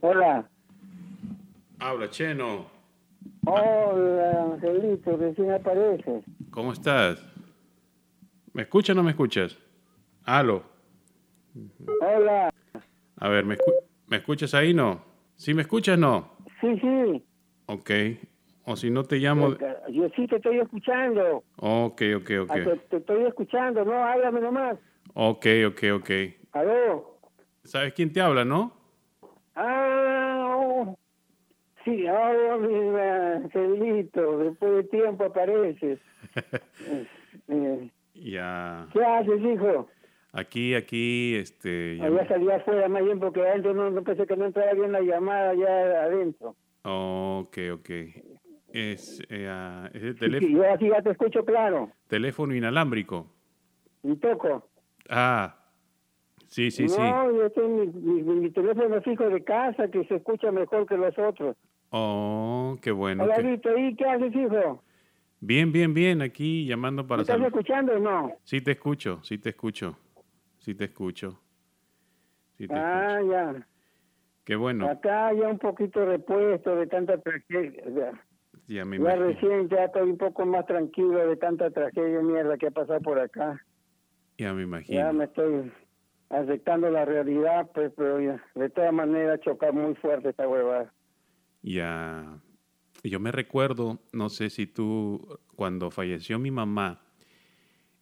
Hola. Habla, Cheno. Hola, Angelito, recién apareces. ¿Cómo estás? ¿Me escuchas o no me escuchas? Aló. Hola. A ver, ¿me, escu- ¿me escuchas ahí? No. ¿Sí me escuchas? No. Sí, sí. Ok. O si no te llamo... Yo sí te estoy escuchando. Ok, ok, Ah, Te, ok. te estoy escuchando, no, háblame nomás. Ok, ok, ok. Aló. ¿Sabes quién te habla, no? Ah, oh. Sí, ahora mi Angelito, después de tiempo apareces. Eh, eh, Ya. ¿Qué haces, hijo? Aquí, aquí, este... ya- Allá salí afuera más bien porque adentro no, no pensé que no entraba bien la llamada allá adentro. Ok, ok. Es, eh, ah, es el Sí, teléfono, yo aquí ya te escucho claro. teléfono inalámbrico. Y toco. Ah, sí, sí, sí. no, yo tengo mi, mi- mi teléfono fijo de casa que se escucha mejor que los otros. Oh, qué bueno. Hola, Vito, ¿y qué haces, hijo? Bien, bien, bien. Aquí llamando ¿Me para estás saludar. escuchando o no? Sí te escucho, sí te escucho. Sí te escucho. Sí te Ah, escucho. ya. Qué bueno. Acá ya un poquito repuesto de tanta tragedia. Ya, Ya me ya recién ya estoy un poco más tranquilo de tanta tragedia mierda que ha pasado por acá. Ya me Ya imagino. me estoy aceptando la realidad, pues, pero ya, de todas maneras choca muy fuerte esta huevada. Ya. Yo me recuerdo, no sé si tú, cuando falleció mi mamá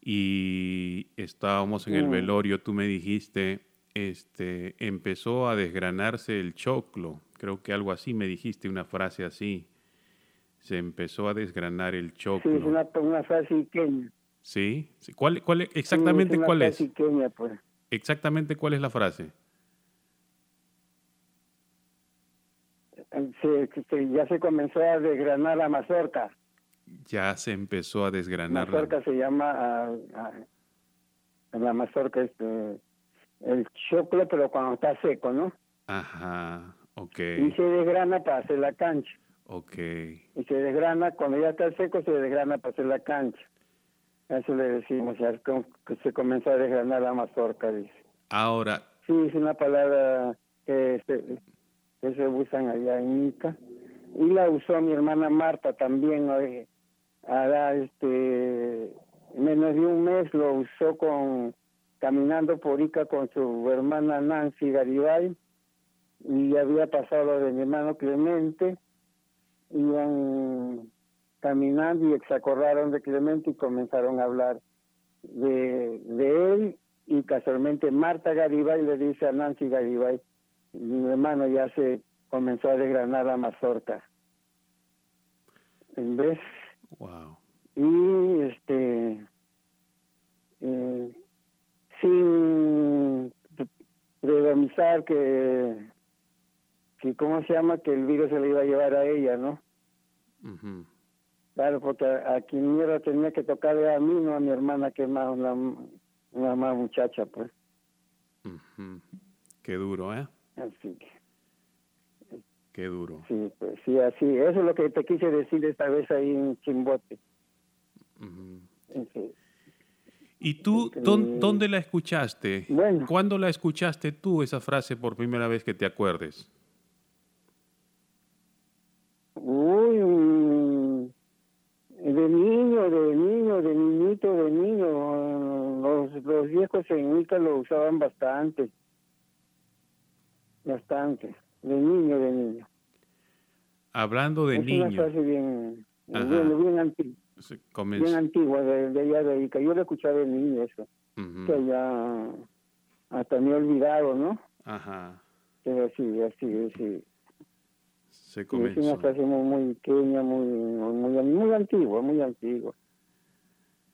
y estábamos en el Mm. velorio, tú me dijiste, este, empezó a desgranarse el choclo. Creo que algo así me dijiste, una frase así. Se empezó a desgranar el Sí, es choclo. una, una frase iqueña. ¿Sí? ¿Cuál, cuál, Sí, exactamente una cuál frase es? pues. Exactamente cuál es la frase. Se- se- ya se comenzó a desgranar la mazorca. Ya se empezó a desgranar. la- mazorca se llama ah, la mazorca es eh, el choclo pero cuando está seco no Ajá, ok, y se desgrana para hacer la cancha ok. y se desgrana cuando ya está seco se desgrana para hacer la cancha eso le decimos ya que se comenzó a desgranar la mazorca dice Ahora, sí es una palabra que se, que se usan allá en Ica. Y la usó mi hermana Marta también oye, hará este menos de un mes lo usó con caminando por Ica con su hermana Nancy Garibay. Y había pasado de mi hermano Clemente. Iban caminando y se acordaron de Clemente y comenzaron a hablar de, de él. Y casualmente Marta Garibay le dice a Nancy Garibay mi hermano ya se comenzó a desgranar la mazorca en vez wow. y este eh, sin predomizar que que cómo se llama que el virus se le iba a llevar a ella no ujú, claro porque a, a quien mierda tenía que tocarle a mí no a mi hermana que es más una, una más muchacha pues ujú. Qué duro, ¿eh? Así que Qué duro. sí pues sí así eso es lo que te quise decir esta vez ahí en Chimbote Ujú. Ese- ¿Y tú dón- dónde la escuchaste? Bueno. ¿Cuándo la escuchaste tú esa frase por primera vez que te acuerdes? Uy, mm, de niño, de niño, de niñito, de niño. Los, los viejos en Ica lo usaban bastante. Bastante. De niño, de niño. Hablando de es una niño, frase bien, bien, bien, anti- se bien comenzó. antigua de, de allá de Ica. Yo lo escuchaba de niño eso. Ujú, Que ya hasta me he olvidado, ¿no? Ajá, Pero así, así, así. se Sí, es comenzó. una frase muy, muy pequeña, muy, muy, muy antigua, muy antigua.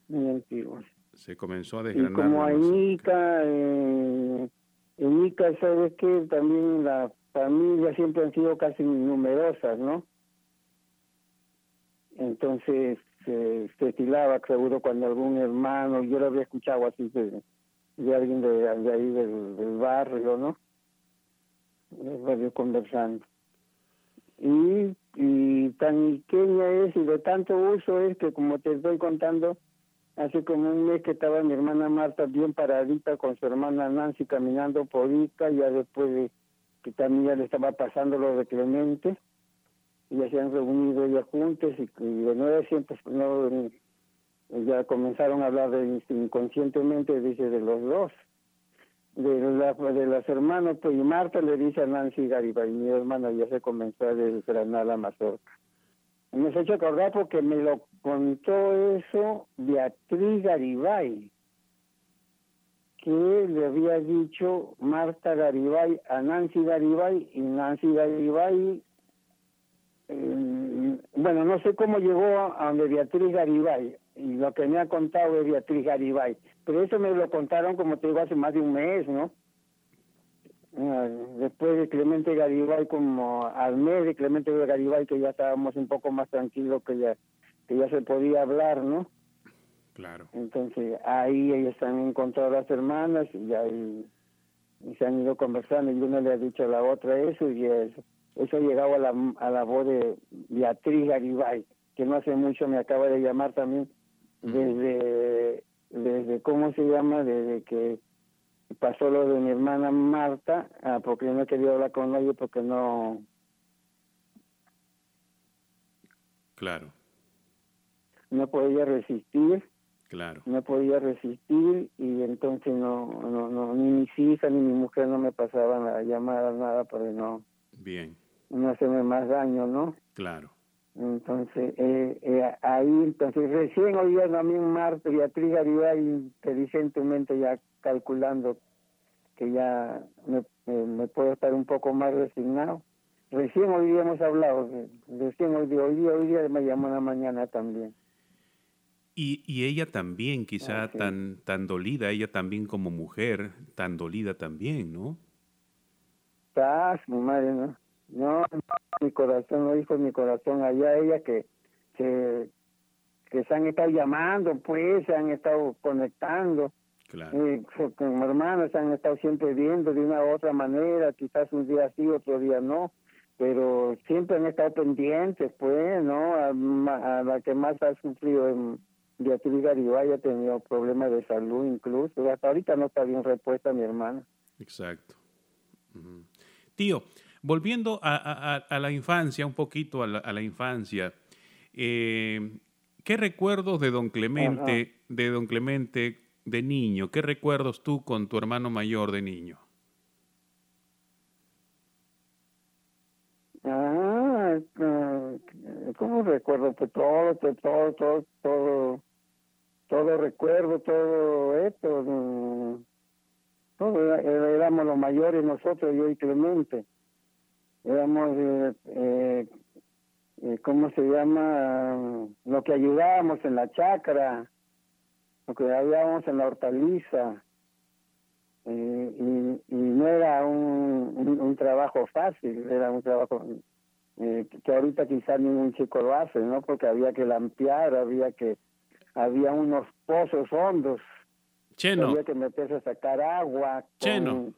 Muy antigua. Se comenzó a Y desgranar. como la en mazorca. Ica, eh, en Ica, ¿sabes qué? También las familias siempre han sido casi numerosas, ¿no? Entonces eh, se estilaba seguro cuando algún hermano, yo lo había escuchado así de, de alguien de, de ahí del, barrio, ¿no? Barrio conversando. Y, y tan pequeña es y de tanto uso es que como te estoy contando, hace como un mes que estaba mi hermana Marta bien paradita con su hermana Nancy caminando por Ica, ya después de que también ya le estaba pasando lo de Clemente, y ya se han reunido ya juntos y, de nuevo siempre pues, no, ya comenzaron a hablar de, inconscientemente, dice, de los dos. De, la, de las hermanas, pues, y Marta le dice a Nancy Garibay, mi hermana ya se comenzó a desgranar la mazorca. Me has hecho acordar porque me lo contó eso Beatriz Garibay, que le había dicho Marta Garibay a Nancy Garibay y Nancy Garibay, eh, bueno, no sé cómo llegó a donde Beatriz Garibay, y lo que me ha contado es Beatriz Garibay, pero eso me lo contaron como te digo hace más de un mes, ¿no? Ah, después de Clemente Garibay, como al mes de Clemente Garibay, que ya estábamos un poco más tranquilos, que ya, que ya se podía hablar, ¿no? Claro. Entonces ahí ellos han encontrado a las hermanas y ahí se han ido conversando y uno le ha dicho a la otra eso y eso, eso ha llegado a la, a la voz de Beatriz Garibay, que no hace mucho me acaba de llamar también desde, desde ¿cómo se llama? Desde que pasó lo de mi hermana Marta, ah, porque yo no quería hablar con ella porque no... Claro. No podía resistir. Claro. No podía resistir y entonces no, no, no, ni mis hijas ni mi mujer no me pasaban a llamar nada para no... Bien. No hacerme más daño, ¿no? Claro. Entonces, eh, eh, ahí, entonces, recién hoy día también Marta, Beatriz Garibay inteligentemente ya calculando que ya me, me, puedo estar un poco más resignado. Recién hoy día hemos hablado, recién hoy día, hoy día, hoy día me llamó en la mañana también. Y, y ella también, quizá tan, tan dolida, ella también como mujer, tan dolida también, ¿no? Estás, mi madre, ¿no? No, mi corazón, no dijo mi corazón allá, ella que, que, que se han estado llamando, pues, se han estado conectando. Claro. Y como hermanos se han estado siempre viendo de una u otra manera, quizás un día sí, otro día no, pero siempre han estado pendientes, pues, ¿no? A, la que más ha sufrido en Beatriz Garibay ha tenido problemas de salud incluso, hasta ahorita no está bien repuesta mi hermana. Exacto. Tío, Volviendo a, la infancia, un poquito a la, infancia, eh, ¿qué recuerdos de don Clemente, de don Clemente de niño? ¿Qué recuerdos tú con tu hermano mayor de niño? Ah, ¿cómo recuerdo? Pues todo, todo, todo, todo, todo recuerdo, todo esto, mm, todo éramos los mayores nosotros, yo y Clemente éramos, eh, eh, eh, ¿cómo se llama? Lo que ayudábamos en la chacra, lo que ayudábamos en la hortaliza. Eh, y, y, no era un, un, trabajo fácil, era un trabajo eh, que ahorita quizás ningún chico lo hace, ¿no? Porque había que lampear, había que, había unos pozos hondos. Cheno. Había que meterse a sacar agua. Cheno.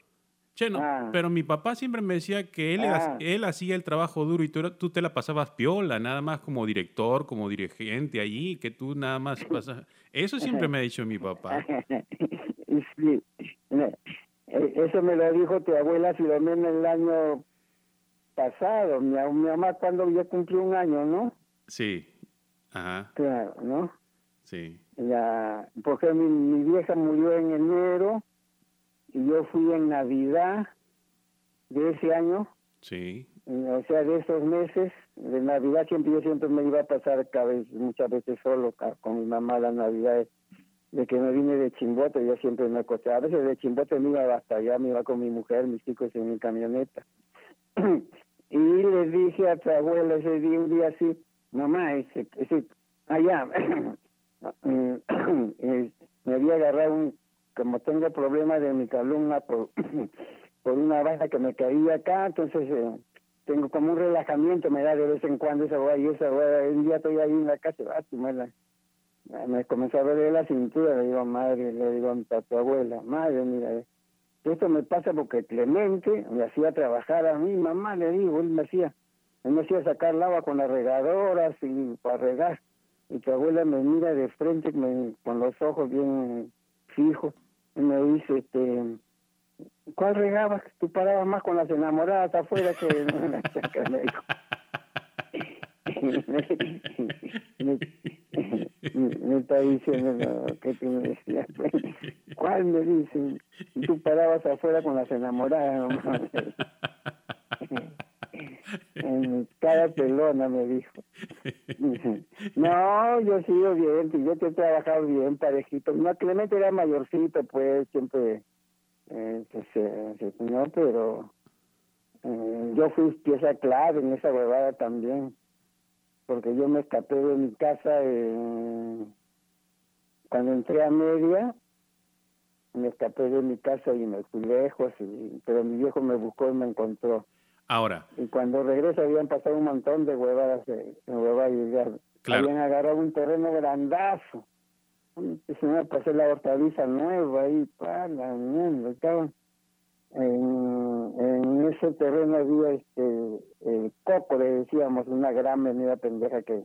Cheno, ah. pero mi papá siempre me decía que él, ah. él hacía el trabajo duro y tú, tú, te la pasabas piola, nada más como director, como dirigente allí, que tú nada más pasas. Eso siempre me ha dicho mi papá. Sí. E, eso me lo dijo tu abuela Filomena el año pasado. Mi, mi mamá cuando ya cumplió un año, ¿no? Sí. Ajá. Claro, ¿no? Sí. Porque mi, mi vieja murió en enero y yo fui en Navidad de ese año. Sí. O sea, de esos meses, de Navidad siempre yo siempre me iba a pasar cada vez, muchas veces solo con mi mamá la Navidad de que me vine de Chimbote, yo siempre me acosté. A veces de Chimbote me iba hasta allá, me iba con mi mujer, mis hijos en mi camioneta. y le dije a tu abuela ese día, un día así, mamá, ese, ese allá, me había agarrado un como tengo problemas de mi columna por, por una baja que me caía acá, entonces eh, tengo como un relajamiento, me da de vez en cuando esa hueá y esa hueá. Un día estoy ahí en la casa, ah, me, me comenzó a ver la cintura, le digo, madre, le digo a tu abuela, madre, mira, esto me pasa porque Clemente me hacía trabajar a mí, mamá, le digo, él me hacía, él me hacía sacar el agua con las regadoras y para regar. Y tu abuela me mira de frente con los ojos bien fijos y me dice, este, ¿cuál regabas? Tú parabas más con las enamoradas afuera que en la chacra, me dijo. me, está diciendo que me decías, ¿cuál me dice? Tú parabas afuera con las enamoradas, en cada pelona me dijo. No, yo sigo bien, yo te he trabajado bien, parejito. No, Clemente era mayorcito, pues, siempre, eh, pues, eh, no, pero eh, yo fui pieza clave en esa huevada también porque yo me escapé de mi casa cuando entré a media me escapé de mi casa y me fui lejos pero mi viejo me buscó y me encontró. Ahora. Y cuando regreso habían pasado un montón de huevadas en huevadas y ya habían agarrado un terreno grandazo se me pasé la hortaliza nueva ahí para la mierda en, en ese terreno había este el coco, le decíamos, una gran venida pendeja que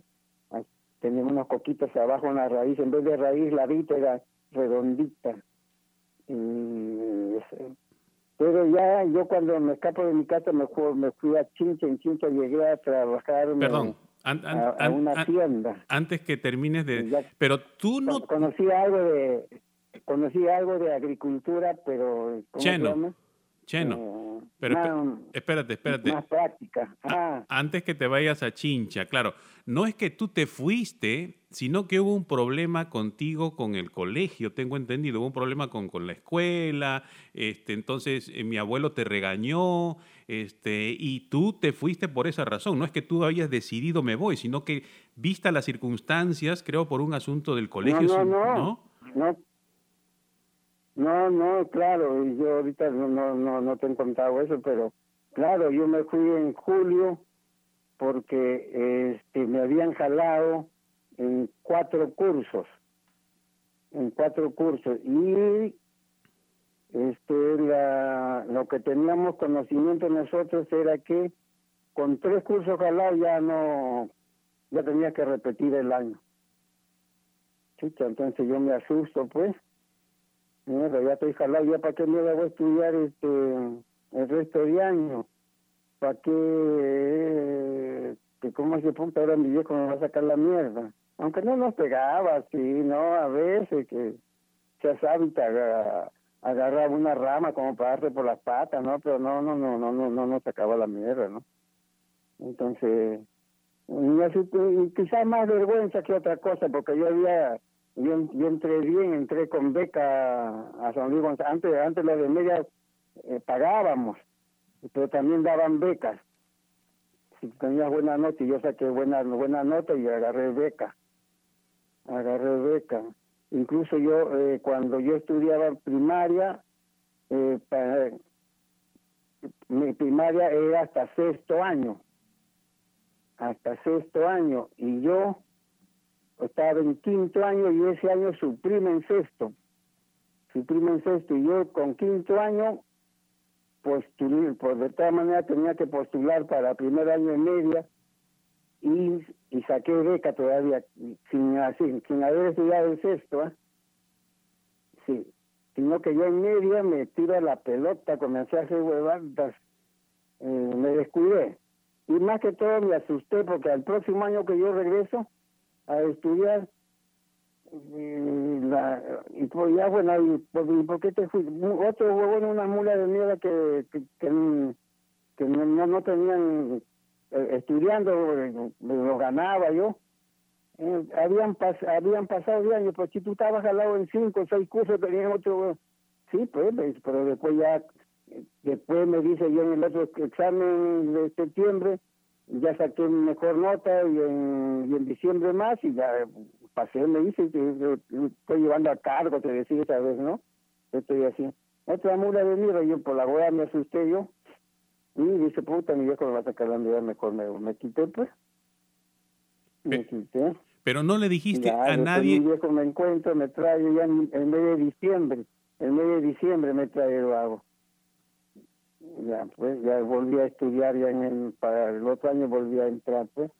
tenía unos coquitos abajo, una raíz, en vez de raíz la vita era redondita. Y, pero ya yo cuando me escapo de mi casa me, fui, me fui a Chincha, en Chincha llegué a trabajar Perdón. A, una tienda. Antes que termines de... pero tú no... Conocí algo de... Conocí algo de agricultura, pero... Cheno. Cheno. Eh, pero espérate, espérate. Más práctica. Ah. Antes que te vayas a Chincha, claro, no es que tú te fuiste, sino que hubo un problema contigo con el colegio, tengo entendido, hubo un problema con, con la escuela, este, entonces eh, mi abuelo te regañó, este, y tú te fuiste por esa razón. No es que tú habías decidido me voy, sino que vista las circunstancias, creo por un asunto del colegio. No, no, no. ¿no? No, no, claro, y yo ahorita no, no, no, te he contado eso, pero claro, yo me fui en julio porque este, me habían jalado en cuatro cursos, en cuatro cursos, y este, la, lo que teníamos conocimiento nosotros era que con tres cursos jalados ya no, ya tenía que repetir el año. entonces yo me asusto, pues, Mierda, ya estoy jalado, ya para qué me voy a estudiar este el resto de año. ¿Para qué? Eh, que cómo se punta ahora mi viejo me va a sacar la mierda. Aunque no nos pegaba, así, ¿no? A veces que se sabe agarraba una rama como para darle por las patas, ¿no? Pero no, no, no, no, no, no nos sacaba la mierda, ¿no? Entonces, y quizás más vergüenza que otra cosa, porque yo había yo, yo entré bien, entré con beca a San Luis González. Antes, antes los de media eh, pagábamos, pero también daban becas. Si tenías buena nota, y yo saqué buena, buena nota y agarré beca. Agarré beca. Incluso yo, eh, cuando yo estudiaba primaria, eh, mi primaria era hasta sexto año. Hasta sexto año. Y yo estaba en quinto año y ese año suprime en sexto. Suprime en sexto y yo con quinto año postulé, pues de todas maneras tenía que postular para primer año en media y, y saqué beca todavía sin, así, sin haber estudiado el sexto. ¿eh? Sí, sino que yo en media me tira la pelota, comencé a hacer huevadas, eh, me descuidé. Y más que todo me asusté porque al próximo año que yo regreso, a estudiar y, la, y pues ya bueno y, por qué te fui otro huevón una mula de mierda que que, que, no, no tenían eh, estudiando lo ganaba yo eh, habían pas, habían pasado de años pues si tú estabas al lado en cinco o seis cursos tenías otro sí pues, pues pero después ya después me dice yo en el otro examen de septiembre ya saqué mejor nota y en, y en diciembre más y ya pasé, me dice estoy llevando a cargo, te decía esa vez, ¿no? Estoy así. Otra mula de mierda, yo por la hueá me asusté yo. Y dice, puta, mi viejo me va a sacar la mierda, mejor me, me quité, pues. Me quité. Pero no le dijiste a nadie. Mi viejo me encuentro, me trae ya en, en medio de diciembre. En medio de diciembre me trae el vago ya pues ya volví a estudiar ya en el para el otro año volví a entrar pues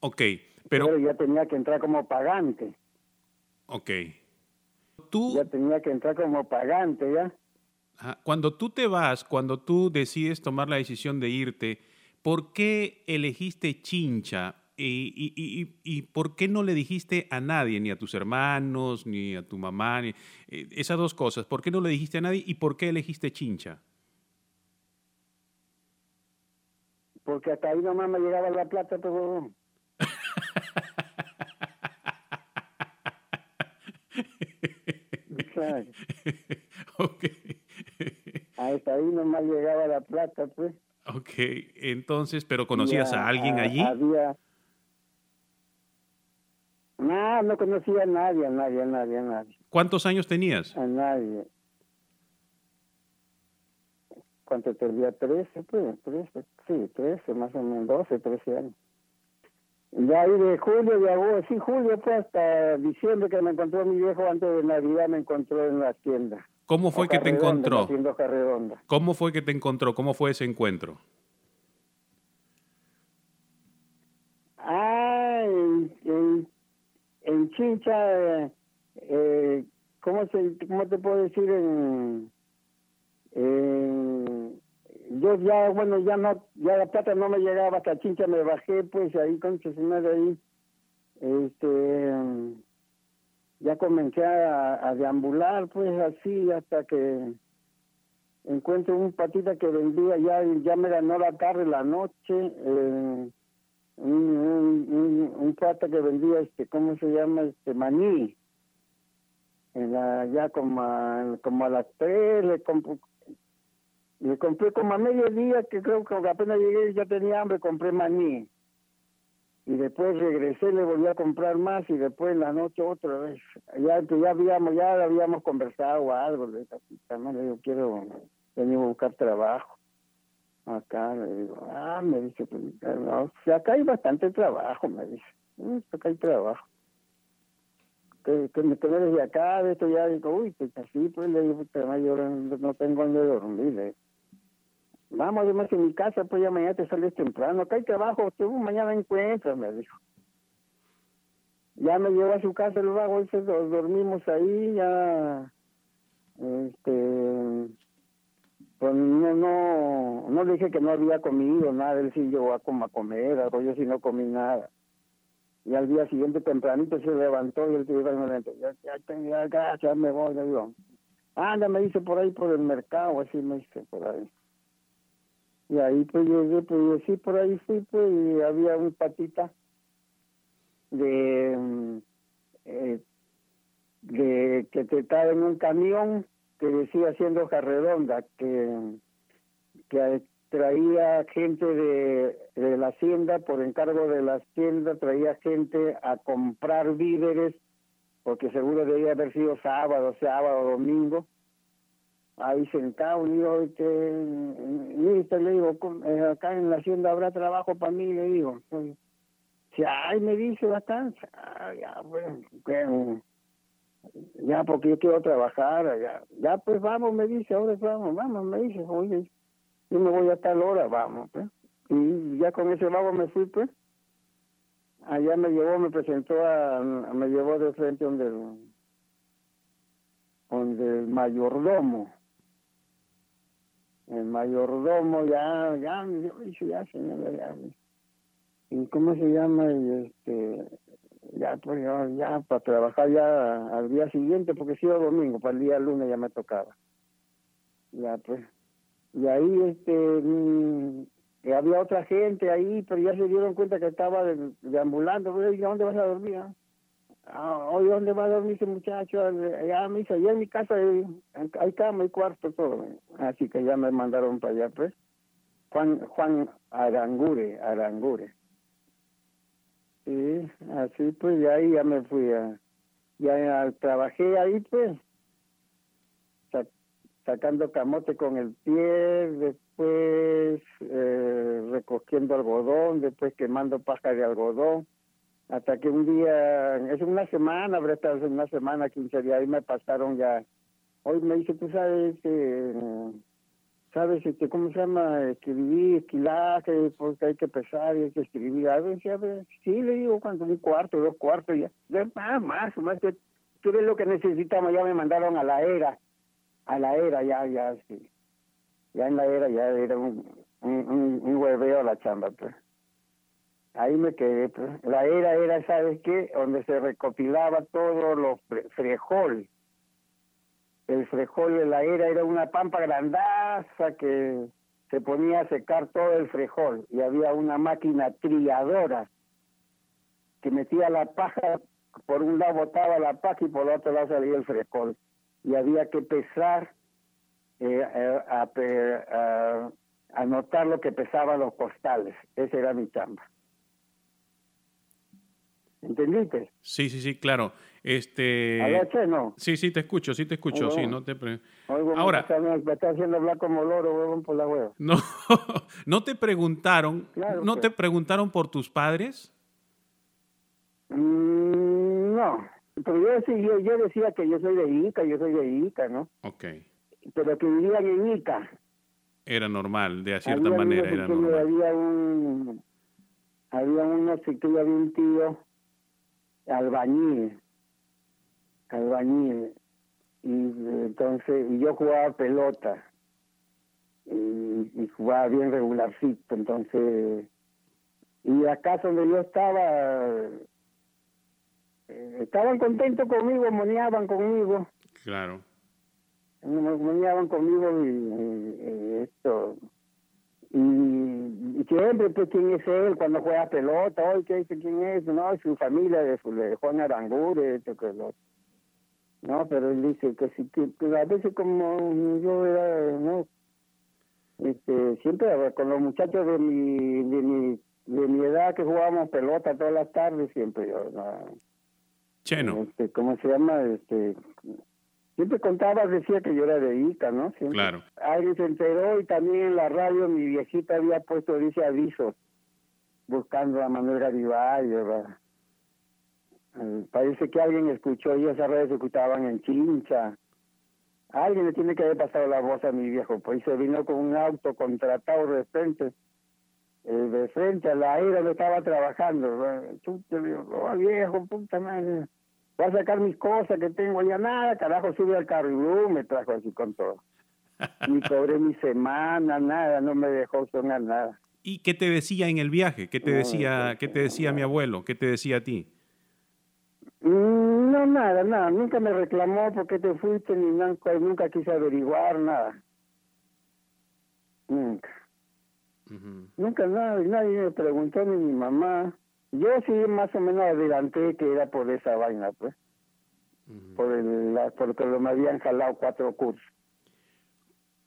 Ok, pero, pero ya tenía que entrar como pagante Ok. tú ya tenía que entrar como pagante ya Cuando tú te vas, cuando tú decides tomar la decisión de irte, ¿por qué elegiste Chincha? ¿Y, por qué no le dijiste a nadie, ni a tus hermanos, ni a tu mamá? Ni, eh, esas dos cosas. ¿Por qué no le dijiste a nadie y por qué elegiste Chincha? Porque hasta ahí nomás me llegaba la plata, pero... claro. Hasta ahí nomás llegaba la plata, pues. Ok, entonces, ¿pero conocías a, alguien allí? Había... No, no conocía a nadie, a nadie, a nadie, a nadie. ¿Cuántos años tenías? A nadie. ¿Cuánto tenía? ¿13? Pues, 13, sí, 13, más o menos, 12, 13 años. Ya ahí de julio, de agosto, sí, julio fue hasta diciembre que me encontró mi viejo antes de Navidad, me encontró en la tienda. ¿Cómo fue que te encontró? ¿Cómo fue que te encontró? ¿Cómo fue ese encuentro? Ah, en, en, Chincha, eh, ¿cómo, se, ¿cómo te puedo decir? En, yo ya, bueno, ya no, ya la plata no me llegaba hasta Chincha, me bajé, pues ahí con ahí, este, comencé a, deambular, pues así, hasta que encuentro un patita que vendía, ya, ya me ganó la tarde, la noche, eh, un, un, pata que vendía, este, ¿cómo se llama? Este, maní. En la, ya como a, como a las tres le compré, le compré como a mediodía, que creo que apenas llegué ya tenía hambre, compré maní y después regresé, le volví a comprar más y después en la noche otra vez. Ya que ya habíamos, ya habíamos conversado algo cita, ¿no? Le digo, quiero venir a buscar trabajo. Acá, le digo, ah, me dice, pues, no, acá hay bastante trabajo, me dice. Acá hay trabajo. Que, que, me eres de acá, de esto ya, digo, uy, pues así, pues le digo, yo no tengo donde dormir, le Vamos, además en mi casa, pues ya mañana te sales temprano. Acá hay trabajo, tú mañana encuentras, me dijo. Ya me llevó a su casa el vago, y dormimos ahí, ya. Este. Pues no, no, no dije que no había comido nada, él sí llegó a, como a comer, algo, yo sí no comí nada. Y al día siguiente tempranito se levantó y él tuvo ya, ya, ya, ya me voy, le digo. Anda, me dice por ahí por el mercado, así me dice por ahí. Y ahí pues yo pues sí, por ahí fui, pues, y había un patita de, mm, eh, de que te estaba en un camión que decía haciendo redonda, que, que traía gente de, de la hacienda, por encargo de la hacienda, traía gente a comprar víveres, porque seguro debía haber sido sábado, sábado, domingo, ahí sentado, y digo, que, le digo, eh, acá en la hacienda habrá trabajo para mí, le digo. Si, ay, me dice bastante, ah, ya, bueno, ya, porque yo quiero trabajar, ya, ya, pues vamos, me dice, ahora vamos, vamos, me dice, oye, yo me voy a tal hora, vamos, pues. Y ya con ese vago me fui, pues. Allá me llevó, me presentó a, me llevó de frente donde donde el mayordomo el mayordomo ya, ya me dijo, ya señora, ya. ¿Y cómo se llama? Y este, ya, pues ya, para trabajar ya al día siguiente, porque si era domingo, para el día lunes ya me tocaba. Ya, pues. Y ahí, este, mm, había otra gente ahí, pero ya se dieron cuenta que estaba deambulando. Pues, ¿Dónde vas a dormir? Ah? Ah, hoy dónde va a dormir ese muchacho, allá me allá en mi casa hay, cama y cuarto, todo. Así que ya me mandaron para allá, pues. Juan, Juan Arangure, Arangure. Sí, así pues, y ahí ya me fui a, ya trabajé ahí, pues, sacando camote con el pie, después eh, recogiendo algodón, después quemando paja de algodón hasta que un día, es una semana, habrá estado una semana, 15 días, ahí me pasaron ya. Hoy me dice, tú sabes, eh, sabes, este, ¿cómo se llama? Escribir, esquilaje, porque hay que pesar y hay que escribir. A ver, a ver, sí, le digo, cuando un cuarto, dos cuartos, ya, ya más, más, más, que tú ves lo que necesitamos, ya me mandaron a la era. A la era ya, ya, sí. Ya en la era ya era un, un, un, hueveo la chamba, pues. Ahí me quedé, pues. La era era, ¿sabes qué? Donde se recopilaba todo los frejol. El frejol de la era era una pampa grandaza que se ponía a secar todo el frejol y había una máquina triadora que metía la paja, por un lado botaba la paja y por el otro lado salía el frejol. Y había que pesar, eh a, anotar lo que pesaban los costales. Esa era mi chamba. ¿Entendiste? Sí, sí, sí, claro. Este... no? Sí, sí, te escucho, sí te escucho, sí, no te... Ahora... Me está, haciendo hablar como loro, huevón, por la hueva. No, ¿no te preguntaron, ¿no te pues. preguntaron por tus padres? Mm, no, pero yo decía, yo, decía que yo soy de Ica, yo soy de Ica, ¿no? Ok. Pero que vivían en Ica. Era normal, de cierta manera era normal. Había un, había que había un tío albañil, albañil, y entonces, y yo jugaba pelota, y, jugaba bien regularcito, entonces, y acá donde yo estaba, eh, estaban contentos conmigo, moneaban conmigo. Claro. Moneaban conmigo y, esto. Y, siempre, pues, ¿quién es él cuando juega pelota? Hoy, ¿qué dice quién es? No, su familia de, de Juan Aranguren, esto que lo. No, pero él dice que si que, a veces como yo era, no, este, siempre con los muchachos de mi, de mi, de mi edad que jugábamos pelota todas las tardes, siempre yo, Cheno. Este, ¿Cómo se llama? Este, siempre contaba, decía que yo era de Ica, ¿no? claro. Alguien se enteró y también en la radio mi viejita había puesto, dice, avisos, buscando a Manuel Garibay, ¿verdad? Eh, parece que alguien escuchó y esas redes se escuchaban en Chincha. alguien le tiene que haber pasado la voz a mi viejo, pues se vino con un auto contratado de frente eh, de frente a la era donde estaba trabajando. Chuta, digo, oh, viejo, puta madre. Voy a sacar mis cosas que tengo ya nada, carajo, sube al carro y me trajo así con todo. Ni cobré mi semana, nada, no me dejó sonar nada. ¿Y qué te decía en el viaje? ¿Qué te decía, qué te decía mi abuelo? ¿Qué te decía a ti? Mm, no, nada, nada. Nunca me reclamó porque te fuiste ni nunca, nunca quise averiguar nada. Nunca. Nunca nadie, nadie me preguntó ni mi mamá. Yo sí más o menos adelanté que era por esa vaina, pues. Por el, la, porque me habían jalado cuatro cursos.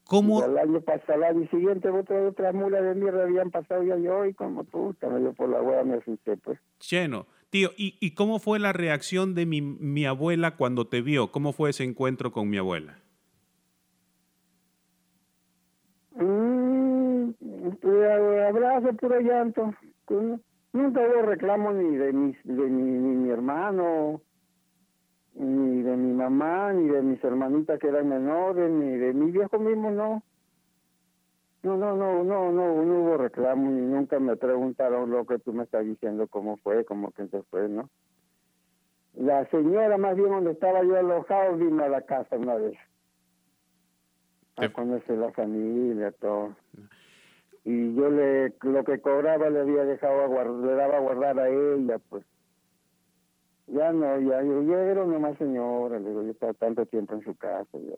¿Cómo? el año pasado, el año siguiente, otra, otra mula de mierda habían pasado ya yo y como puta, yo por la hueá me asusté, pues. Lleno. Tío, ¿y, ¿y cómo fue la reacción de mi, mi abuela cuando te vio? ¿Cómo fue ese encuentro con mi abuela? abrazo, puro llanto. Nunca hubo reclamo ni de, mis, de mi, mi hermano, ni de mi mamá, ni de mis hermanitas que eran menores, ni de mi viejo mismo, no. No, no, no, no, no, no hubo reclamo ni nunca me preguntaron lo que tú me estás diciendo, cómo fue, cómo que se fue, ¿no? La señora, más bien donde estaba yo alojado, vino a la casa una vez. A conocer la familia, todo y yo le lo que cobraba le había dejado a guardar, le daba a guardar a ella pues. Ya no ya yo, yo era nomás señora le digo yo estaba tanto tiempo en su casa ya,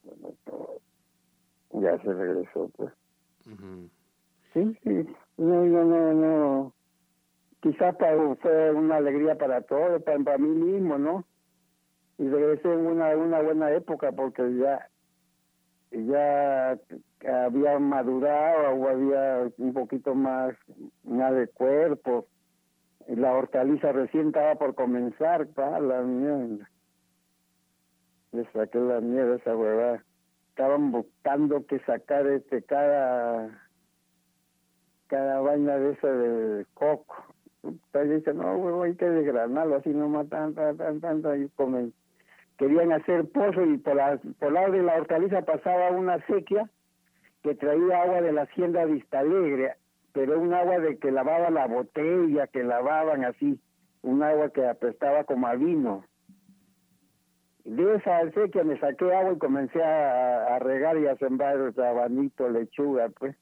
ya se regresó pues. Sí sí. No no no no. Quizás para, fue una alegría para todos para, para mí mismo no y regresé en una una buena época porque ya ya había madurado o había un poquito más, más de cuerpo. La hortaliza recién estaba por comenzar, pa, la mierda. Le saqué la mierda esa huevada. Estaban buscando que sacar este cada cada vaina de esa de coco. Entonces dice, no, huevo, hay que desgranarlo así nomás, tan, tan, tan, tan, y comen. Querían hacer pozo y por, la, por lado de la hortaliza pasaba una sequía que traía agua de la hacienda Vista Alegre, pero un agua de que lavaba la botella, que lavaban así, un agua que apestaba como a vino. de esa acequia me saqué agua y comencé a, regar y a sembrar rabanito, lechuga, pues.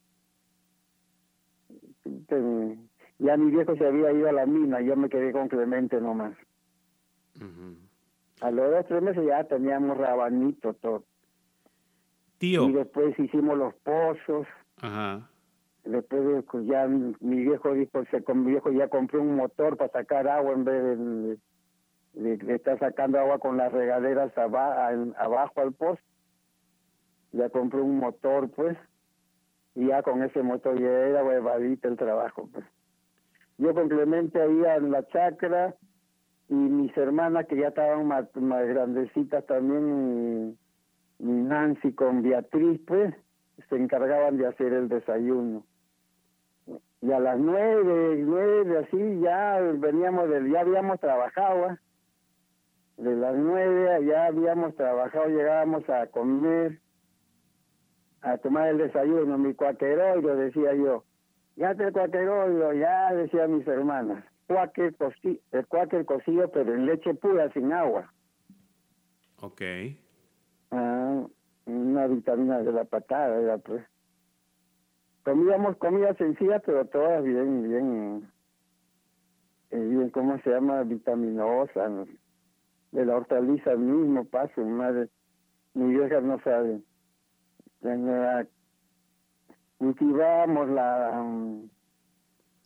Ya mi viejo se había ido a la mina, yo me quedé con Clemente nomás. A los dos, tres meses ya teníamos rabanito todo. Tío. Y después hicimos los pozos. Ajá. Después ya mi viejo dijo, se, mi viejo ya compró un motor para sacar agua en vez de está sacando agua con las regaderas abajo al poste. Ya compró un motor, pues, y ya con ese motor ya era huevadita el trabajo, pues. Yo complementé ahí en la chacra y mis hermanas que ya estaban más, grandecitas también, Nancy con Beatriz, pues, se encargaban de hacer el desayuno. Y a las nueve, nueve, así, ya veníamos del, ya habíamos trabajado, ¿eh? de las nueve ya habíamos trabajado, llegábamos a comer, a tomar el desayuno, mi cuaqueroido, decía yo. Ya te cuaqueroido, ya decía mis hermanas. Cuáquer, el cuáquer cocido, pero en leche pura, sin agua. Ok. Ah, una vitamina de la patada, era pues. Comíamos comida sencilla, pero todas bien, bien, eh, bien, ¿cómo se llama? Vitaminosa, ¿no? de la hortaliza mismo paso, madre, mi vieja no sabe. cultivamos la,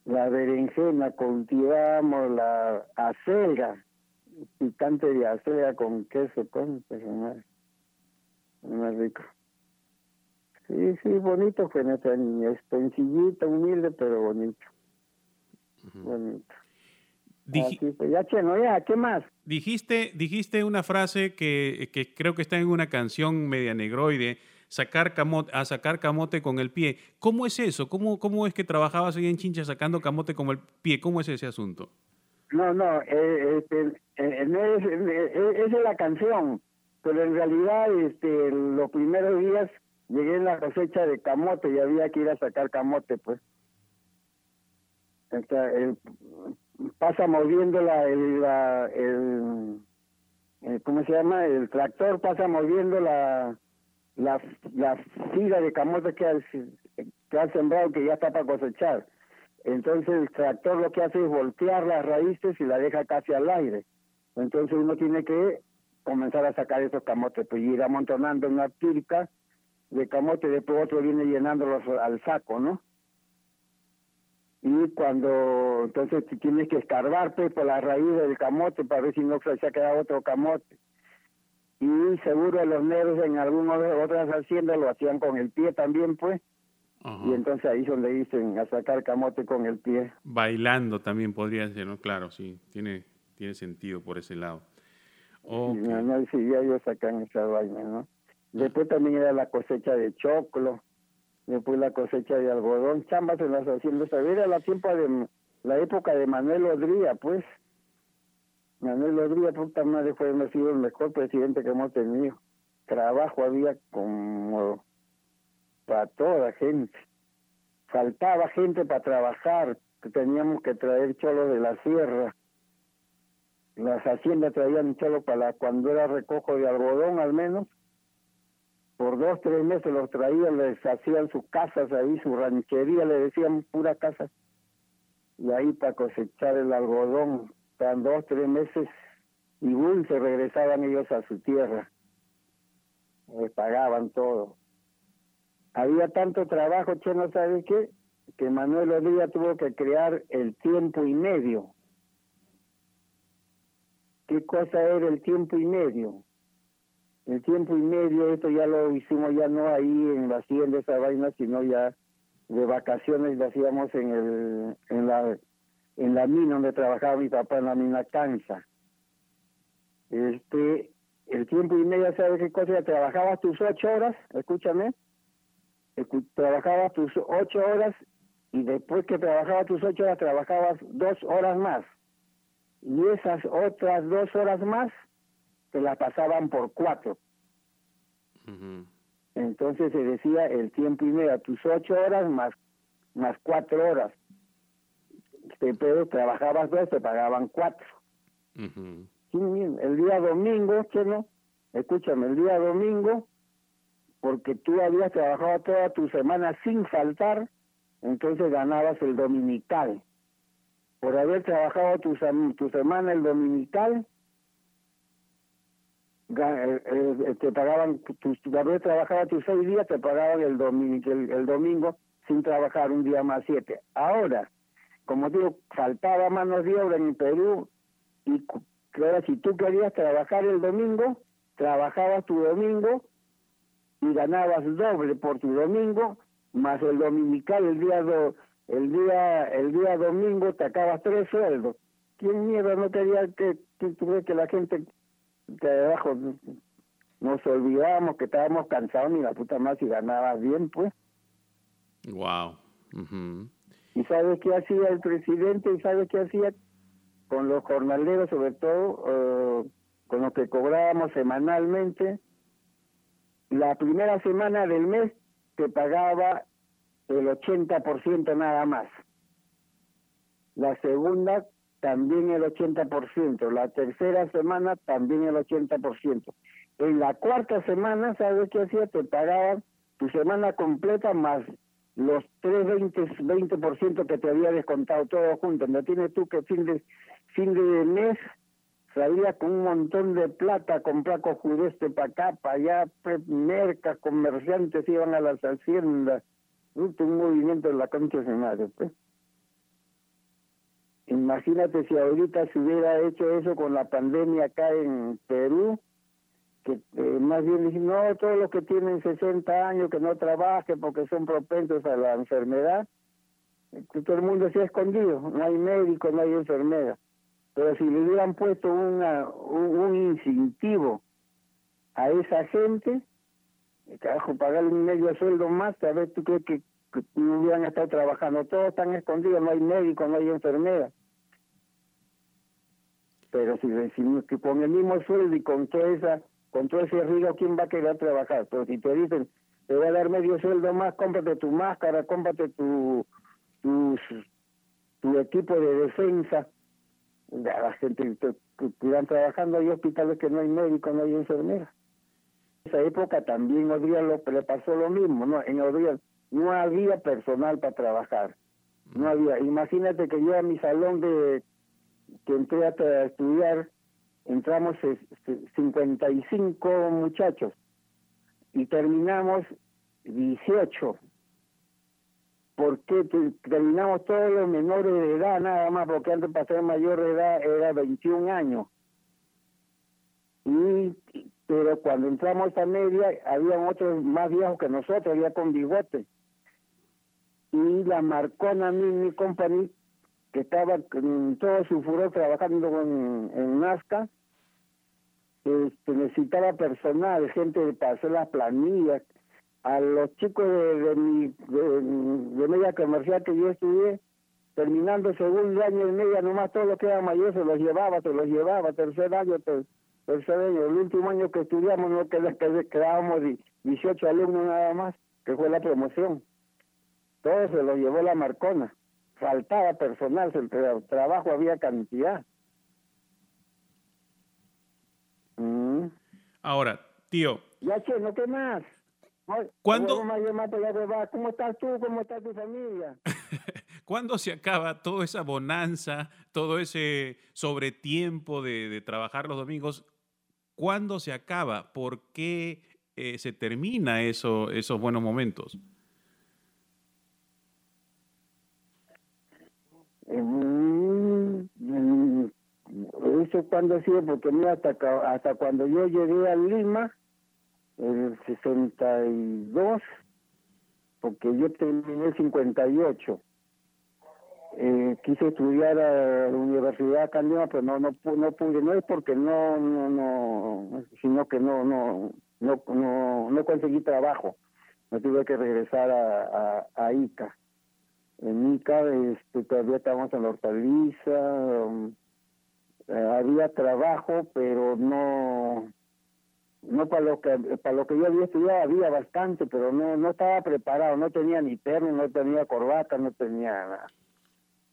la berenjena, cultivamos la acelga, picante de acelga con queso, con más, más rico. Sí, sí, bonito fue nuestra niña, sencillita, humilde, pero bonito. Bonito. Pues, ya, ya, ¿qué más? Dijiste, dijiste una frase que, que, creo que está en una canción media negroide, sacar camote, a sacar camote con el pie. ¿Cómo es eso? ¿Cómo, cómo es que trabajabas ahí en Chincha sacando camote con el pie? ¿Cómo es ese asunto? No, no, eh, este, eh, es, es, la canción, pero en realidad este, los primeros días llegué en la cosecha de camote y había que ir a sacar camote, pues. el, pasa moviendo la, el, la, el, eh, ¿cómo se llama? El tractor pasa moviendo la, la, la de camote que ha, que sembrado que ya está para cosechar. Entonces el tractor lo que hace es voltear las raíces y la deja casi al aire. Entonces uno tiene que comenzar a sacar esos camotes, pues ir amontonando una pirca de camote, después otro viene llenándolos al saco, ¿no? y cuando entonces tienes que escarbar pues, por la raíz del camote para ver si no se ha quedado otro camote y seguro los negros en algunas otras haciendas lo hacían con el pie también pues y entonces ahí es donde dicen a sacar camote con el pie bailando también podría ser no claro sí tiene tiene sentido por ese lado okay. no, no sí ya ellos sacan esa vaina no después también era la cosecha de choclo después la cosecha de algodón, chambas en las haciendas. Era la tiempo de la época de Manuel Odría, pues. Manuel Odría, puta madre, fue el mejor presidente que hemos tenido. Trabajo había como para toda gente. Faltaba gente para trabajar, teníamos que traer cholos de la sierra. Las haciendas traían cholo para cuando era recojo de algodón al menos por dos, tres meses los traían, les hacían sus casas ahí, su ranchería, le decían pura casa. Y ahí para cosechar el algodón, estaban dos, tres meses y boom, se regresaban ellos a su tierra. Les pagaban todo. Había tanto trabajo, che, no sabe qué, que Manuel Odía tuvo que crear el tiempo y medio. ¿Qué cosa era el tiempo y medio? el tiempo y medio, esto ya lo hicimos ya no ahí en la hacienda esa vaina, sino ya de vacaciones lo hacíamos en el en la en la mina donde trabajaba mi papá en la mina Cansa. Este, el tiempo y medio, ¿sabes qué cosa? Trabajabas tus ocho horas, escúchame, trabajabas tus ocho horas y después que trabajabas tus ocho horas, trabajabas dos horas más. Y esas otras dos horas más se la pasaban por cuatro. Entonces se decía el tiempo y medio, tus ocho horas más, más cuatro horas. Pero trabajabas dos, te pagaban cuatro. el día domingo, ¿qué no? escúchame, el día domingo, porque tú habías trabajado toda tu semana sin faltar, entonces ganabas el dominical. Por haber trabajado tu, tu semana el dominical, eh, eh, te pagaban, tus, haber trabajado tus seis días, te pagaban el, domingo, el, domingo sin trabajar un día más siete. Ahora, como digo, faltaba manos de obra en Perú y ahora si tú querías trabajar el domingo, trabajabas tu domingo y ganabas doble por tu domingo, más el dominical el día el día el día domingo te acabas tres sueldos. ¿Quién miedo no quería que, que, que la gente de abajo nos olvidábamos que estábamos cansados ni la puta más y ganabas bien, pues? Wow. ¿Y sabes qué hacía el presidente? ¿Y sabes qué hacía con los jornaleros, sobre todo, eh, con los que cobrábamos semanalmente? La primera semana del mes te pagaba el 80% nada más. La segunda también el 80%. La tercera semana también el 80%. En la cuarta semana, ¿sabes qué hacía? Te pagaban tu semana completa más los 3 20, 20% que te había descontado todo junto. ¿No tienes tú que fin de, fin de mes salía con un montón de plata comprar cojudeste para acá, para allá, pues, mercas, comerciantes iban a las haciendas. Un movimiento en la concha de pues. Imagínate si ahorita se hubiera hecho eso con la pandemia acá en Perú, que eh, más bien dicen, no, todos los que tienen 60 años que no trabajen porque son propensos a la enfermedad, todo el mundo se ha escondido, no hay médico, no hay enfermera. Pero si le hubieran puesto una, un, incentivo a esa gente, carajo, pagarle un medio sueldo más, a ver, tú crees que, no hubieran estado trabajando, todos están escondidos, no hay médico, no hay enfermera. Pero si que con el mismo sueldo y con toda esa con todo ese riesgo, ¿quién va a querer trabajar? Pero si te dicen, te voy a dar medio sueldo más, cómprate tu máscara, cómprate tu, tu, tu equipo de defensa, la gente que irán trabajando, hay hospitales que no hay médico, no hay enfermera. En esa época también Odrial lo, le pasó lo mismo, ¿no? En Odrial no había personal para trabajar, no había. Imagínate que yo a mi salón de que entré a estudiar, entramos 55 muchachos y terminamos 18. Porque terminamos todos los menores de edad nada más, porque antes para ser mayor de edad era 21 años. Y, pero cuando entramos a media, había otros más viejos que nosotros, ya con bigote. Y la Marcona mi Company que estaba con todo su furor trabajando en, en Nazca, este, necesitaba personal, gente para hacer las planillas. A los chicos de, de, mi, de, media comercial que yo estudié, terminando segundo año y media, nomás todo lo que era mayor se los llevaba, se los llevaba, tercer año, tercer año. El último año que estudiamos no quedábamos 18 alumnos nada más, que fue la promoción. Todo se lo llevó la Marcona faltaba personal, el trabajo había cantidad. Mm. Ahora, tío. Ya, che, no qué más. ¿Cuándo? ¿Cómo estás tú? ¿Cómo está tu familia? ¿Cuándo se acaba toda esa bonanza, todo ese sobretiempo de, de trabajar los domingos? ¿Cuándo se acaba? ¿Por qué eh, se termina eso, esos buenos momentos? Eso cuando ha sido porque mira hasta hasta cuando yo llegué a Lima en el 62 porque yo terminé el 58 eh, quise estudiar a la universidad acá pero no no no pude no es porque no no no sino que no no no no, no conseguí trabajo. Me tuve que regresar a, a Ica en Ica este, todavía estábamos en la hortaliza, um, eh, había trabajo, pero no no para lo que para lo que yo había estudiado había bastante, pero no no estaba preparado, no tenía ni terno, no tenía corbata, no tenía nada.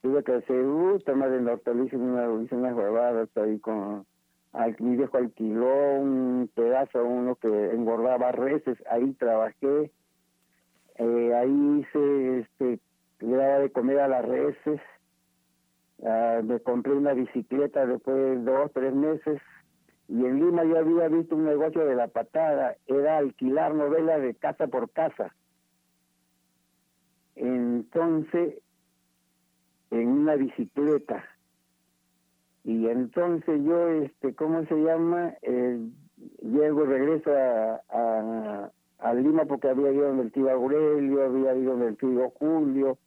Tuve que hacer uh, temas de la hortaliza, una, hice unas huevadas ahí con mi viejo alquiló un pedazo, uno que engordaba reses, ahí trabajé, eh, ahí hice, este, le daba de comer a las reses, me compré una bicicleta después de dos, tres meses, y en Lima yo había visto un negocio de la patada, era alquilar novelas de casa por casa. Entonces, en una bicicleta. Y entonces yo, este, ¿cómo se llama? Eh, llego, regreso a, a, Lima porque había ido donde el tío Aurelio, había ido donde el tío Julio.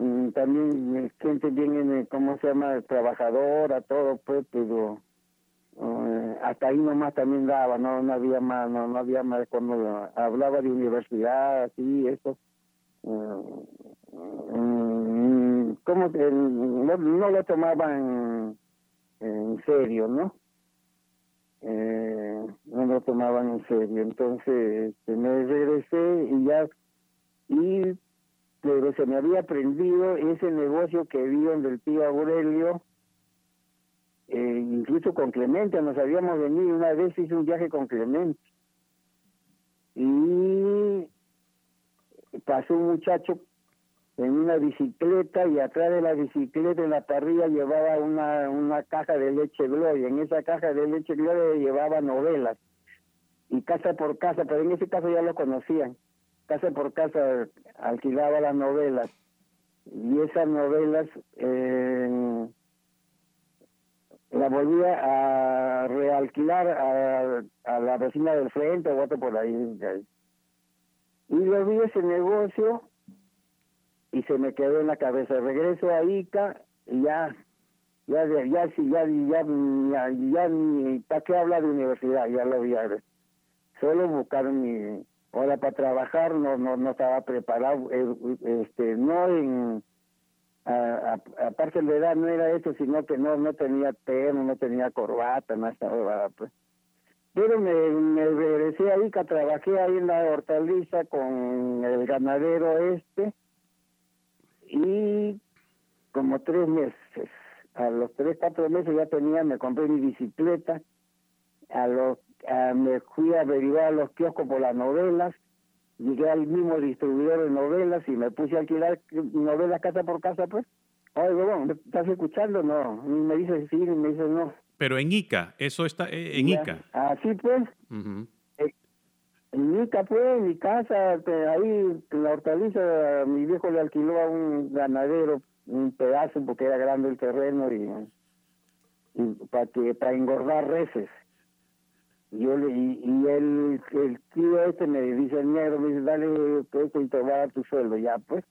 Mm, también gente bien, ¿cómo se llama? Trabajadora, todo, pues, pero eh, hasta ahí nomás también daba, no, no había más, no, no había más cuando hablaba de universidad, así, eso. Eh, mm, como no, no lo tomaban en serio, ¿no? Eh, no lo tomaban en serio. Entonces este, me regresé y ya, y pero se me había aprendido ese negocio que vi donde el tío Aurelio, eh, incluso con Clemente, nos habíamos venido, una vez hice un viaje con Clemente. Y pasó un muchacho en una bicicleta y atrás de la bicicleta en la parrilla llevaba una, una caja de leche Gloria. En esa caja de leche Gloria llevaba novelas. Y casa por casa, pero en ese caso ya lo conocían. Casa por casa alquilaba las novelas. Y esas novelas eh, la volvía a realquilar a, a la vecina del frente o otro por ahí. Y lo vi ese negocio y se me quedó en la cabeza. Regreso a Ica y ya, ya, ya, ya, ya, ya, ya, ni, ¿para qué habla de universidad? Ya lo vi. Solo buscar mi hora para trabajar, no, no, no estaba preparado, eh, este, no en, aparte de la edad no era eso, sino que no, no tenía terno, no tenía corbata, no estaba, pues. Pero me, me regresé a Ica, trabajé ahí en la hortaliza con el ganadero este, y como tres meses. A los tres, cuatro meses ya tenía, me compré mi bicicleta, a los, me fui a averiguar los kioscos por las novelas, llegué al mismo distribuidor de novelas y me puse a alquilar novelas casa por casa, pues. Oye, bueno, ¿estás escuchando? No. Y me dice sí, y me dice no. Pero en Ica, eso está eh, en Ica. Así pues. En mi pues, en mi casa, ahí en la hortaliza, mi viejo le alquiló a un ganadero un pedazo porque era grande el terreno y, para que para engordar reses. Yo le, y, y el, tío este me dice el negro, me dice, dale esto y te va a dar tu sueldo, ya pues.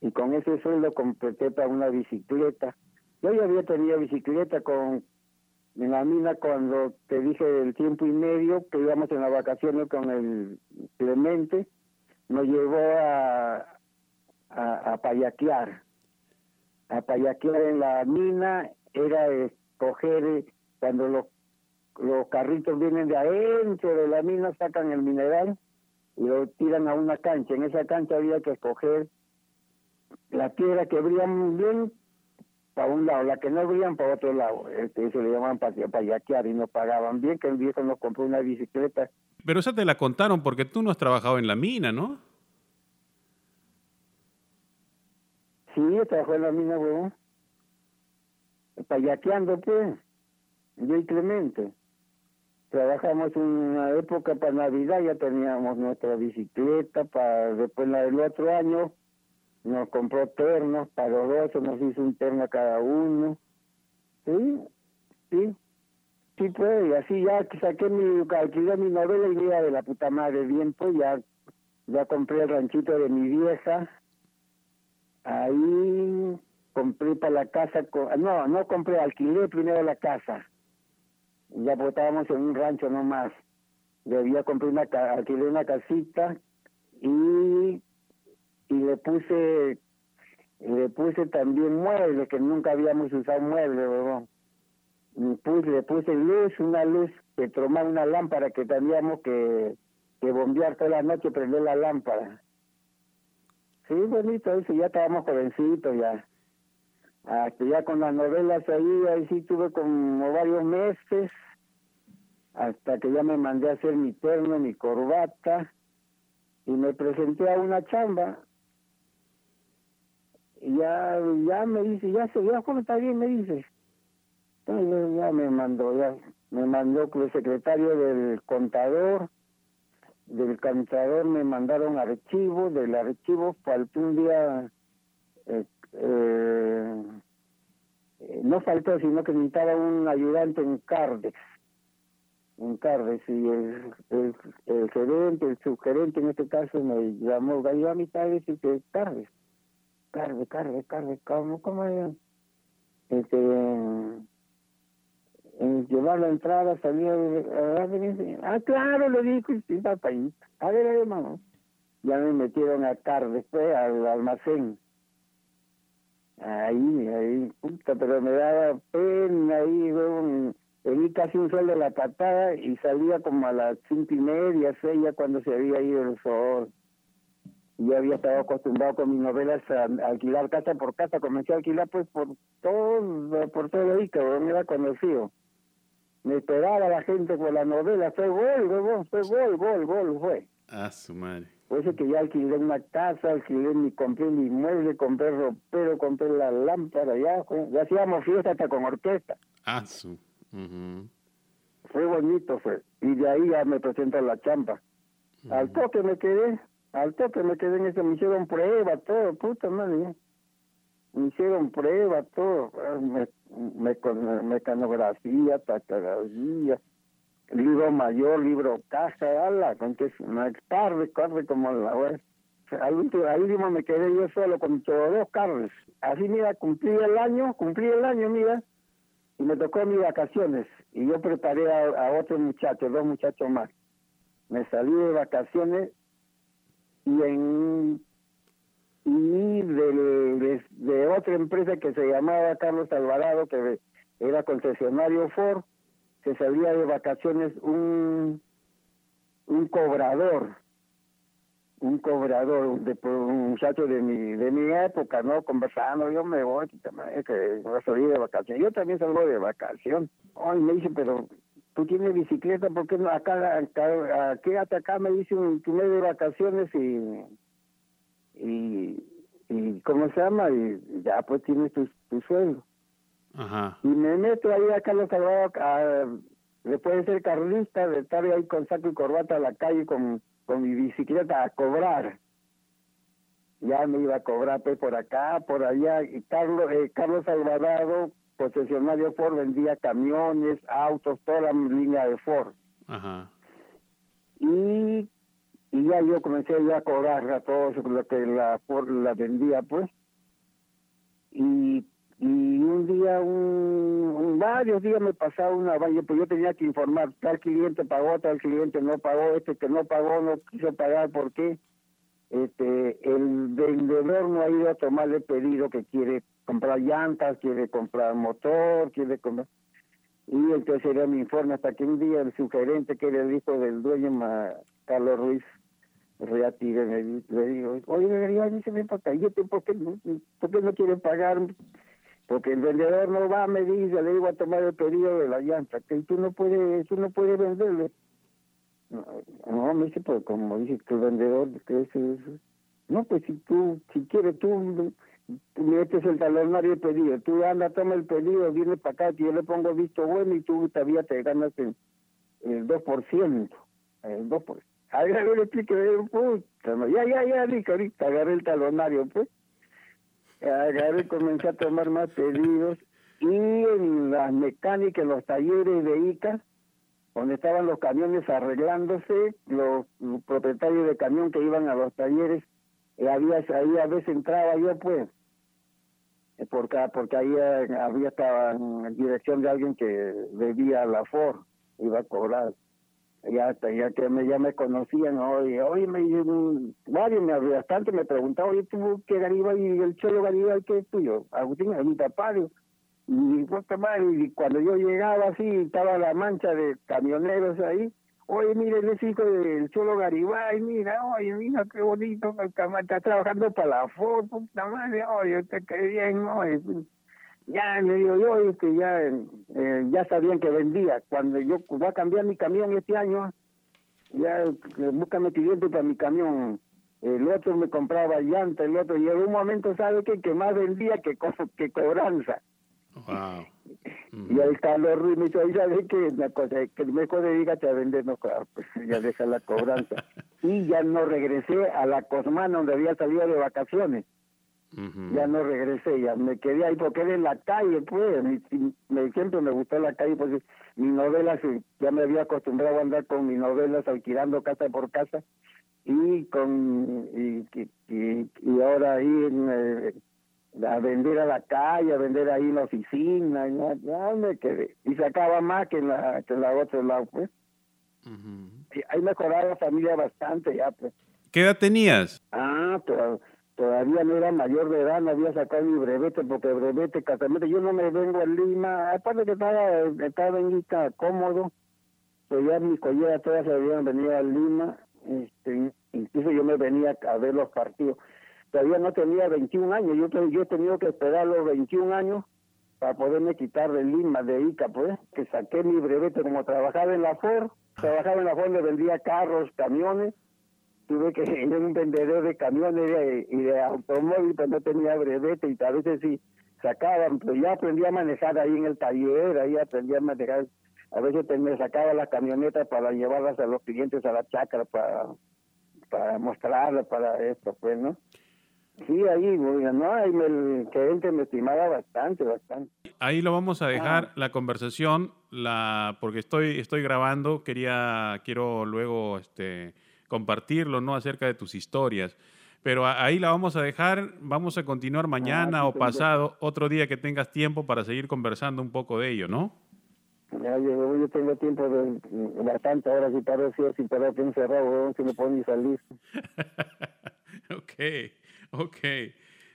Y con ese sueldo completé para una bicicleta. Yo ya había tenido bicicleta con en la mina cuando te dije el tiempo y medio que íbamos en las vacaciones con el Clemente, nos llevó a, a, a payaquear. A payaquear en la mina era escoger cuando los, los carritos vienen de adentro de la mina, sacan el mineral y lo tiran a una cancha. En esa cancha había que escoger la tierra que brilla bien para un lado, la que no veían para otro lado. Este, eso le llamaban payaquear y no pagaban bien, que el viejo nos compró una bicicleta. Pero esa te la contaron porque tú no has trabajado en la mina, ¿no? Sí, yo trabajé en la mina, huevón. Payaqueando, pues. Yo y Clemente. Trabajamos una época para Navidad, ya teníamos nuestra bicicleta, para después la del otro año nos compró ternos para los dos, nos hizo un terno a cada uno. Sí, sí, sí, pues, y así ya saqué mi, alquilé mi novela y mira de la puta madre, bien, pues ya, ya compré el ranchito de mi vieja, ahí compré para la casa, no, no compré, alquilé primero la casa, ya pues estábamos en un rancho nomás, debía comprar una, alquilé una casita y y le puse le puse también muebles que nunca habíamos usado muebles le puse, le puse luz una luz que tromaba una lámpara que teníamos que, que bombear toda la noche prender la lámpara. Sí bonito eso ya estábamos jovencitos ya hasta ya con las novelas ahí, ahí sí tuve como varios meses, hasta que ya me mandé a hacer mi terno, mi corbata, y me presenté a una chamba. Y ya, ya me dice, ya se ya cómo está bien, me dice. Entonces ya me mandó, ya me mandó el secretario del contador, del contador me mandaron archivo, del archivo faltó un día eh, no faltó, sino que necesitaba un ayudante en Cardex. En Cardex, y el, el, gerente, el subgerente en este caso me llamó, yo a mitad de decir que Cardex. Cardex, Cardex, Cardex, ¿cómo, cómo Este, en llevar la entrada, salía, ah, claro, le dijo, y a ver, hermano. Ya me metieron a Cardex, pues, al almacén Ahí, ahí, puta, pero me daba pena ahí, venía casi un sol de la patada y salía como a las cinco y media, seis, ya cuando se había ido el sol. Yo había estado acostumbrado con mis novelas a, alquilar casa por casa, comencé a alquilar pues por todo, por todo ahí, cabrón, era conocido. Me esperaba la gente con la novela, fue gol, gol, fue gol, gol, gol, fue. Ah, su madre. Por eso que ya alquilé una casa, alquilé mi, compré mi inmueble, compré ropero, compré la lámpara, ya, ya hacíamos fiesta hasta con orquesta. Ah, su. Fue bonito, fue. Y de ahí ya me presento a la champa. Al toque me quedé, al toque me quedé en eso, me hicieron prueba, todo, puta madre. Me hicieron prueba, todo, me, me, mecanografía, taquografía libro mayor, libro caja, ala, con que es tarde, tarde como la web. Al último, al me quedé yo solo con todos dos carnes. Así, mira, cumplí el año, cumplí el año, mira, y me tocó mis vacaciones. Y yo preparé a, a otros muchachos, dos muchachos más. Me salí de vacaciones y en y de, de, otra empresa que se llamaba Carlos Alvarado, que era concesionario Ford, que salía de vacaciones un, un cobrador, un cobrador, de, un muchacho de mi, de mi época, ¿no? Conversando, yo me voy, que voy a salir de vacaciones. Yo también salgo de vacación. Ay, me dice, pero tú tienes bicicleta, ¿por qué no? Acá, acá quédate acá, me dice, un mes de vacaciones y, y, y, ¿cómo se llama? Y ya pues tienes tu, tu sueldo. Y me meto ahí a Carlos Salvador, a, después de ser carlista, de estar ahí con saco y corbata a la calle con, con mi bicicleta a cobrar. Ya me iba a cobrar pues, por acá, por allá. Y Carlos, eh, Carlos Alvarado, concesionario Ford, vendía camiones, autos, toda la línea de Ford. Ajá. Y, y ya yo comencé ya a cobrar a todo lo que la Ford la vendía, pues. Y y un día, un, varios días me pasaba una valla, pues yo tenía que informar, tal cliente pagó, tal cliente no pagó, este que no pagó no quiso pagar, ¿por qué? Este, el vendedor no ha ido a tomarle pedido que quiere comprar llantas, quiere comprar motor, quiere comprar... Y entonces era mi informe hasta que un día el sugerente, que era el hijo del dueño, Carlos Ruiz, reatire, me, le digo, oye, debería dice, ven para acá, ¿por qué, ¿por qué no quiere pagar? Porque el vendedor no va, me dice, le digo a tomar el pedido de la llanta, que tú no puedes, tú no puedes venderle. No, me dice, pues como dice el vendedor, que es, no, pues si tú, si quieres tú, metes el talonario pedido, tú anda, toma el pedido, viene para acá, que yo le pongo visto bueno y tú todavía te ganas el, el 2%, el 2%. Ahora le expliqué, puta, ya, ya, ya, dije, ahorita agarré el talonario, pues y comencé a tomar más pedidos y en las mecánicas, los talleres de ICA, donde estaban los camiones arreglándose, los, propietarios de camión que iban a los talleres, y había, ahí a veces entraba yo pues, eh, porque, porque ahí eh, había estaba en dirección de alguien que debía la Ford, iba a cobrar ya ya que me ya me conocían oye oye me varios me bastante me preguntaba oye tú qué Garibay y el cholo Garibay qué es tuyo Agustín es mi papá y y cuando yo llegaba así estaba la mancha de camioneros ahí. Oye mire ese hijo del cholo Garibay mira oye mira qué bonito está trabajando para la Ford puta madre oye te qué bien oye ya me digo yo que ya eh, ya sabían que vendía. Cuando yo voy a cambiar mi camión este año ya búscame cliente para mi camión. El otro me compraba llanta el otro y en un momento sabe que que más vendía que que cobranza. Wow. y ahí está los me dice ahí sabe que la cosa que mejor dedícate a vender no pues ya deja la cobranza y ya no regresé a la Cosmana donde había salido de vacaciones ya no regresé, ya me quedé ahí porque era en la calle, pues, me, siempre me gustó la calle porque mi novela, ya me había acostumbrado a andar con mis novelas alquilando casa por casa y con y, y, y ahora ahí en, eh, a vender a la calle, a vender ahí en la oficina, ya, me quedé. Y se acaba más que en la, que en la otro lado, pues. y ahí mejoraba la familia bastante ya, pues. ¿Qué edad tenías? Ah, pero todavía no era mayor de edad, no había sacado mi brevete, porque brevete, casamiento, yo no me vengo a Lima, aparte que estaba, estaba en cómodo, pues ya mis colleras todas se habían venido a Lima, este, incluso yo me venía a ver los partidos, todavía no tenía 21 años, yo, yo he tenido que esperar los 21 años para poderme quitar de Lima, de Ica, pues, que saqué mi brevete, como trabajaba en la Ford, trabajaba en la Ford, le vendía carros, camiones, tuve que ir un vendedor de camiones y de, automóvil, pues no tenía brevete y a veces sí sacaban, pero ya aprendí a manejar ahí en el taller, ahí aprendí a manejar, a veces me sacaba las camionetas para llevarlas a los clientes a la chacra para, para mostrarlas, para esto, pues, ¿no? Sí, ahí, ¿no? Ahí me, el gerente me estimaba bastante, bastante. Ahí lo vamos a dejar, ah. la conversación, la porque estoy, estoy grabando, quería, quiero luego, este compartirlo, ¿no? Acerca de tus historias. Pero ahí la vamos a dejar, vamos a continuar mañana ah, o pasado, otro día que tengas tiempo para seguir conversando un poco de ello, ¿no? Ya, yo, tengo tiempo de bastante ahora si parece sin poder encerrado, si me puedo ni salir. ok, ok.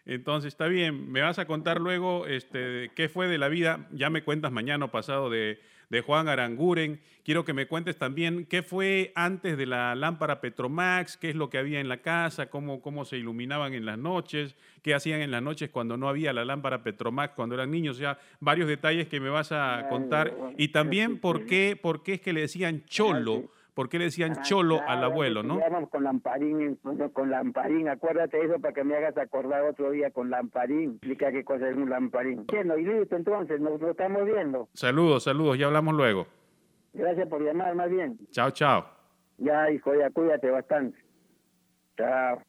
Entonces está bien, me vas a contar luego este, qué fue de la vida, ya me cuentas mañana o pasado de, de Juan Aranguren. Quiero que me cuentes también qué fue antes de la lámpara Petromax, qué es lo que había en la casa, cómo, cómo se iluminaban en las noches, qué hacían en las noches cuando no había la lámpara Petromax, cuando eran niños, o sea, varios detalles que me vas a contar. Y también por qué, por qué es que le decían cholo ¿Por qué le decían ah, cholo al abuelo, no? Con lamparín, con lamparín, acuérdate eso para que me hagas acordar otro día con lamparín. Explica qué cosa es un lamparín. Bueno, y listo, entonces, nos lo estamos viendo. Saludos, saludos, ya hablamos luego. Gracias por llamar, más bien. Chao, chao. Ya, hijo, ya cuídate bastante. Chao.